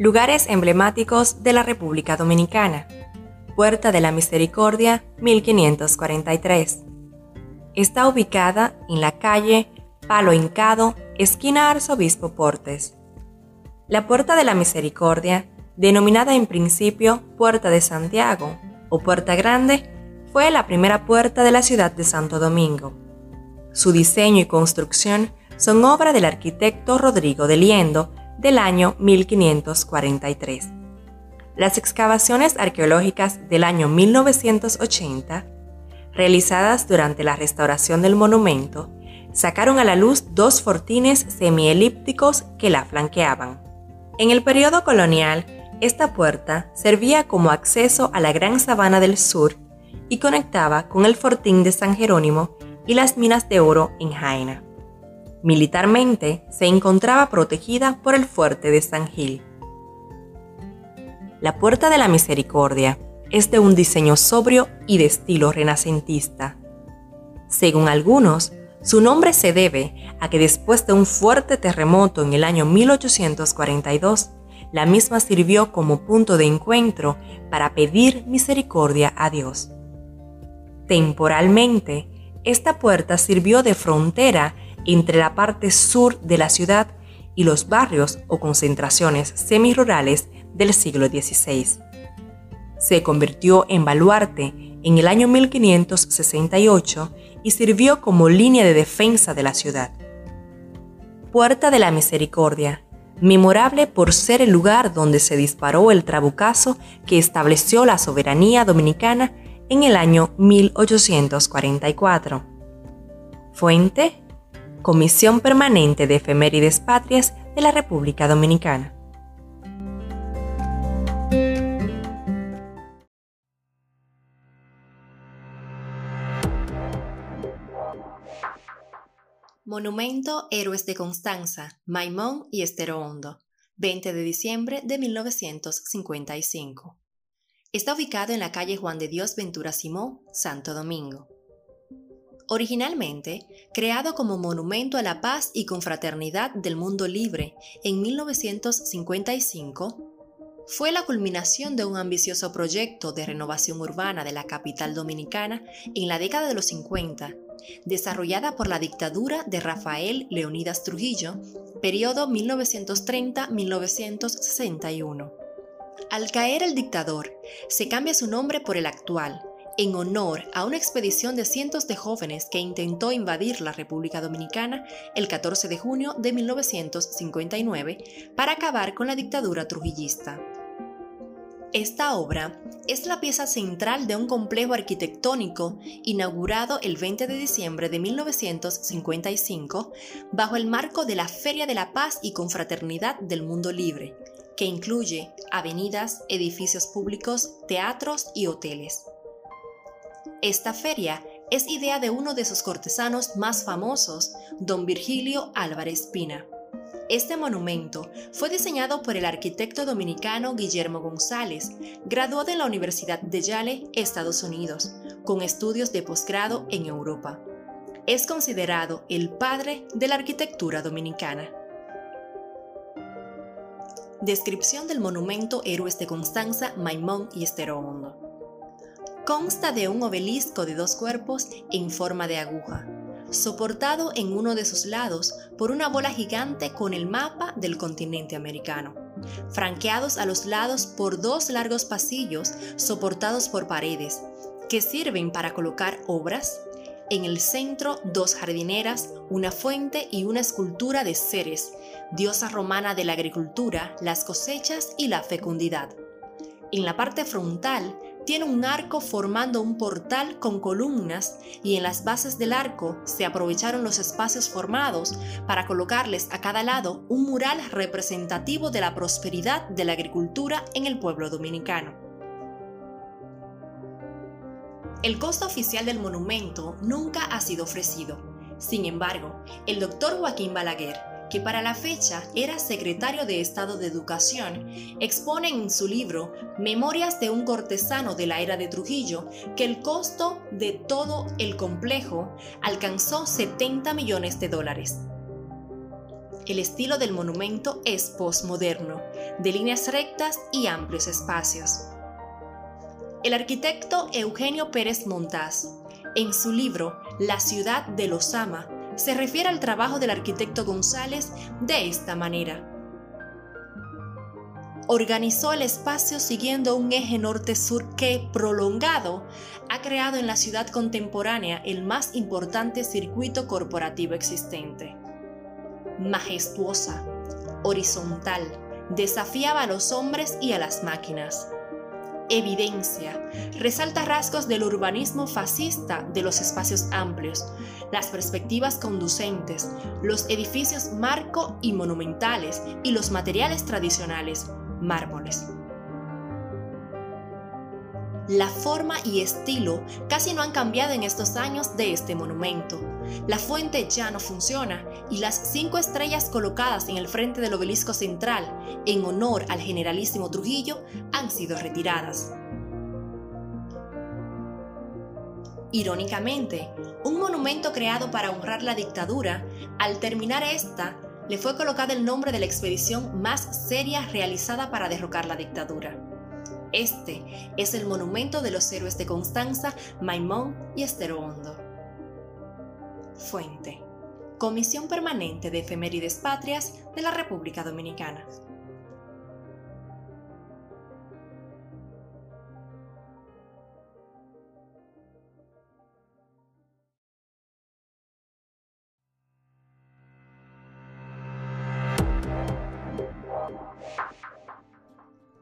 Lugares emblemáticos de la República Dominicana. Puerta de la Misericordia, 1543. Está ubicada en la calle Palo Hincado, esquina Arzobispo Portes. La Puerta de la Misericordia, denominada en principio Puerta de Santiago o Puerta Grande, fue la primera puerta de la ciudad de Santo Domingo. Su diseño y construcción son obra del arquitecto Rodrigo de Liendo del año 1543. Las excavaciones arqueológicas del año 1980, realizadas durante la restauración del monumento, sacaron a la luz dos fortines semielípticos que la flanqueaban. En el periodo colonial, esta puerta servía como acceso a la Gran Sabana del Sur y conectaba con el fortín de San Jerónimo y las minas de oro en Jaina. Militarmente se encontraba protegida por el fuerte de San Gil. La Puerta de la Misericordia es de un diseño sobrio y de estilo renacentista. Según algunos, su nombre se debe a que después de un fuerte terremoto en el año 1842, la misma sirvió como punto de encuentro para pedir misericordia a Dios. Temporalmente, esta puerta sirvió de frontera entre la parte sur de la ciudad y los barrios o concentraciones semirurales del siglo XVI. Se convirtió en baluarte en el año 1568 y sirvió como línea de defensa de la ciudad. Puerta de la Misericordia, memorable por ser el lugar donde se disparó el trabucazo que estableció la soberanía dominicana en el año 1844. Fuente, Comisión Permanente de Efemérides Patrias de la República Dominicana. Monumento Héroes de Constanza, Maimón y Estero Hondo, 20 de diciembre de 1955. Está ubicado en la calle Juan de Dios Ventura Simón, Santo Domingo. Originalmente, creado como monumento a la paz y confraternidad del mundo libre en 1955, fue la culminación de un ambicioso proyecto de renovación urbana de la capital dominicana en la década de los 50 desarrollada por la dictadura de Rafael Leonidas Trujillo, periodo 1930-1961. Al caer el dictador, se cambia su nombre por el actual, en honor a una expedición de cientos de jóvenes que intentó invadir la República Dominicana el 14 de junio de 1959 para acabar con la dictadura trujillista. Esta obra es la pieza central de un complejo arquitectónico inaugurado el 20 de diciembre de 1955 bajo el marco de la Feria de la Paz y Confraternidad del Mundo Libre, que incluye avenidas, edificios públicos, teatros y hoteles. Esta feria es idea de uno de sus cortesanos más famosos, don Virgilio Álvarez Pina. Este monumento fue diseñado por el arquitecto dominicano Guillermo González, graduado en la Universidad de Yale, Estados Unidos, con estudios de posgrado en Europa. Es considerado el padre de la arquitectura dominicana. Descripción del monumento Héroes de Constanza, Maimón y. Consta de un obelisco de dos cuerpos en forma de aguja, soportado en uno de sus lados por una bola gigante con el mapa del continente americano, franqueados a los lados por dos largos pasillos soportados por paredes, que sirven para colocar obras. En el centro, dos jardineras, una fuente y una escultura de Ceres, diosa romana de la agricultura, las cosechas y la fecundidad. En la parte frontal tiene un arco formando un portal con columnas y en las bases del arco se aprovecharon los espacios formados para colocarles a cada lado un mural representativo de la prosperidad de la agricultura en el pueblo dominicano. El costo oficial del monumento nunca ha sido ofrecido. Sin embargo, el doctor Joaquín Balaguer, que para la fecha era secretario de Estado de Educación, expone en su libro Memorias de un cortesano de la era de Trujillo que el costo de todo el complejo alcanzó 70 millones de dólares. el estilo del monumento es postmoderno, de líneas rectas y amplios espacios. El arquitecto Eugenio Pérez Montaz, en su libro La ciudad de los ama, se refiere al trabajo del arquitecto González de esta manera. Organizó el espacio siguiendo un eje norte-sur que, prolongado, ha creado en la ciudad contemporánea el más importante circuito corporativo existente. Majestuosa, horizontal, desafiaba a los hombres y a las máquinas evidencia, resalta rasgos del urbanismo fascista de los espacios amplios, las perspectivas conducentes, los edificios marco y monumentales y los materiales tradicionales, mármoles. La forma y estilo casi no han cambiado en estos años de este monumento. La fuente ya no funciona y las cinco estrellas colocadas en el frente del obelisco central en honor al generalísimo Trujillo han sido retiradas. Irónicamente, un monumento creado para honrar la dictadura, al terminar esta, le fue colocado el nombre de la expedición más seria realizada para derrocar la dictadura. Este es el monumento de los héroes de Constanza, Maimón y Estero Hondo. Fuente. Comisión Permanente de Efemérides Patrias de la República Dominicana.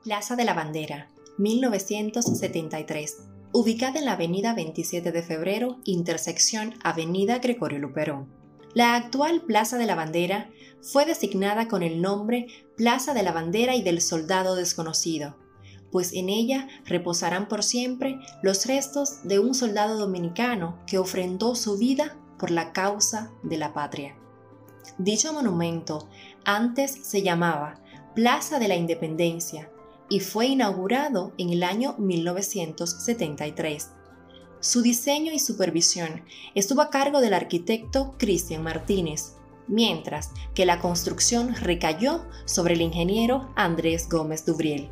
Plaza de la Bandera, 1973, ubicada en la avenida 27 de febrero, intersección Avenida Gregorio Luperón. La actual Plaza de la Bandera fue designada con el nombre Plaza de la Bandera y del Soldado Desconocido, pues en ella reposarán por siempre los restos de un soldado dominicano que ofrendó su vida por la causa de la patria. Dicho monumento antes se llamaba Plaza de la Independencia y fue inaugurado en el año 1973. Su diseño y supervisión estuvo a cargo del arquitecto Cristian Martínez, mientras que la construcción recayó sobre el ingeniero Andrés Gómez Dubriel.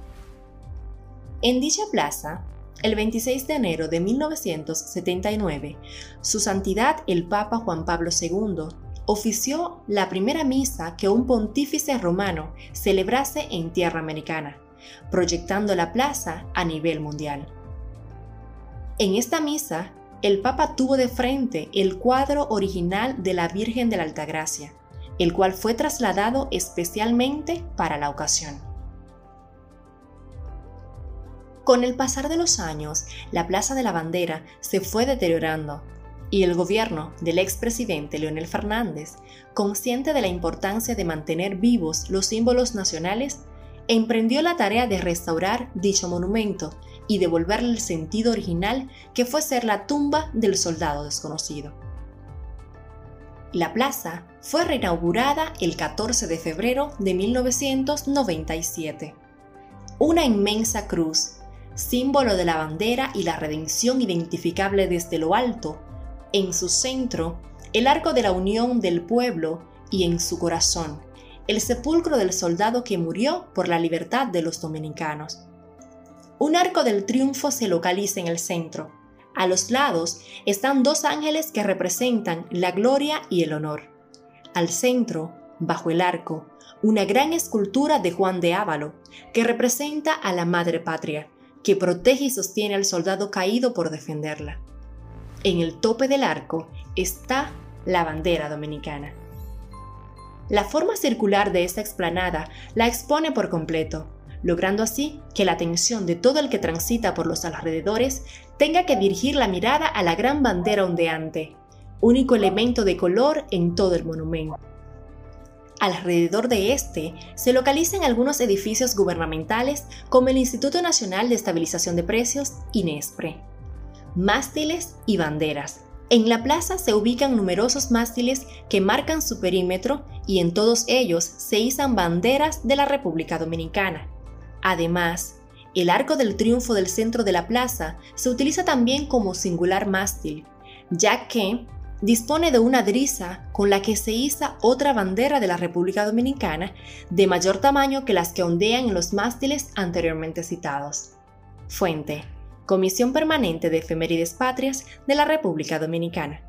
En dicha plaza, el 26 de enero de 1979, Su Santidad el Papa Juan Pablo II ofició la primera misa que un pontífice romano celebrase en tierra americana proyectando la plaza a nivel mundial. En esta misa, el Papa tuvo de frente el cuadro original de la Virgen de la Altagracia, el cual fue trasladado especialmente para la ocasión. Con el pasar de los años, la Plaza de la Bandera se fue deteriorando y el gobierno del expresidente Leonel Fernández, consciente de la importancia de mantener vivos los símbolos nacionales, emprendió la tarea de restaurar dicho monumento y devolverle el sentido original que fue ser la tumba del soldado desconocido. La plaza fue reinaugurada el 14 de febrero de 1997. Una inmensa cruz, símbolo de la bandera y la redención identificable desde lo alto, en su centro, el arco de la unión del pueblo y en su corazón, el sepulcro del soldado que murió por la libertad de los dominicanos. Un arco del triunfo se localiza en el centro. A los lados están dos ángeles que representan la gloria y el honor. Al centro, bajo el arco, una gran escultura de Juan de Ávalo, que representa a la Madre Patria, que protege y sostiene al soldado caído por defenderla. En el tope del arco está la bandera dominicana. La forma circular de esta explanada la expone por completo, logrando así que la atención de todo el que transita por los alrededores tenga que dirigir la mirada a la gran bandera ondeante, único elemento de color en todo el monumento. Alrededor de este se localizan algunos edificios gubernamentales como el Instituto Nacional de Estabilización de Precios, INESPRE, mástiles y banderas, en la plaza se ubican numerosos mástiles que marcan su perímetro y en todos ellos se izan banderas de la República Dominicana. Además, el arco del triunfo del centro de la plaza se utiliza también como singular mástil, ya que dispone de una drisa con la que se iza otra bandera de la República Dominicana de mayor tamaño que las que ondean en los mástiles anteriormente citados. Fuente. Comisión Permanente de Efemérides Patrias de la República Dominicana.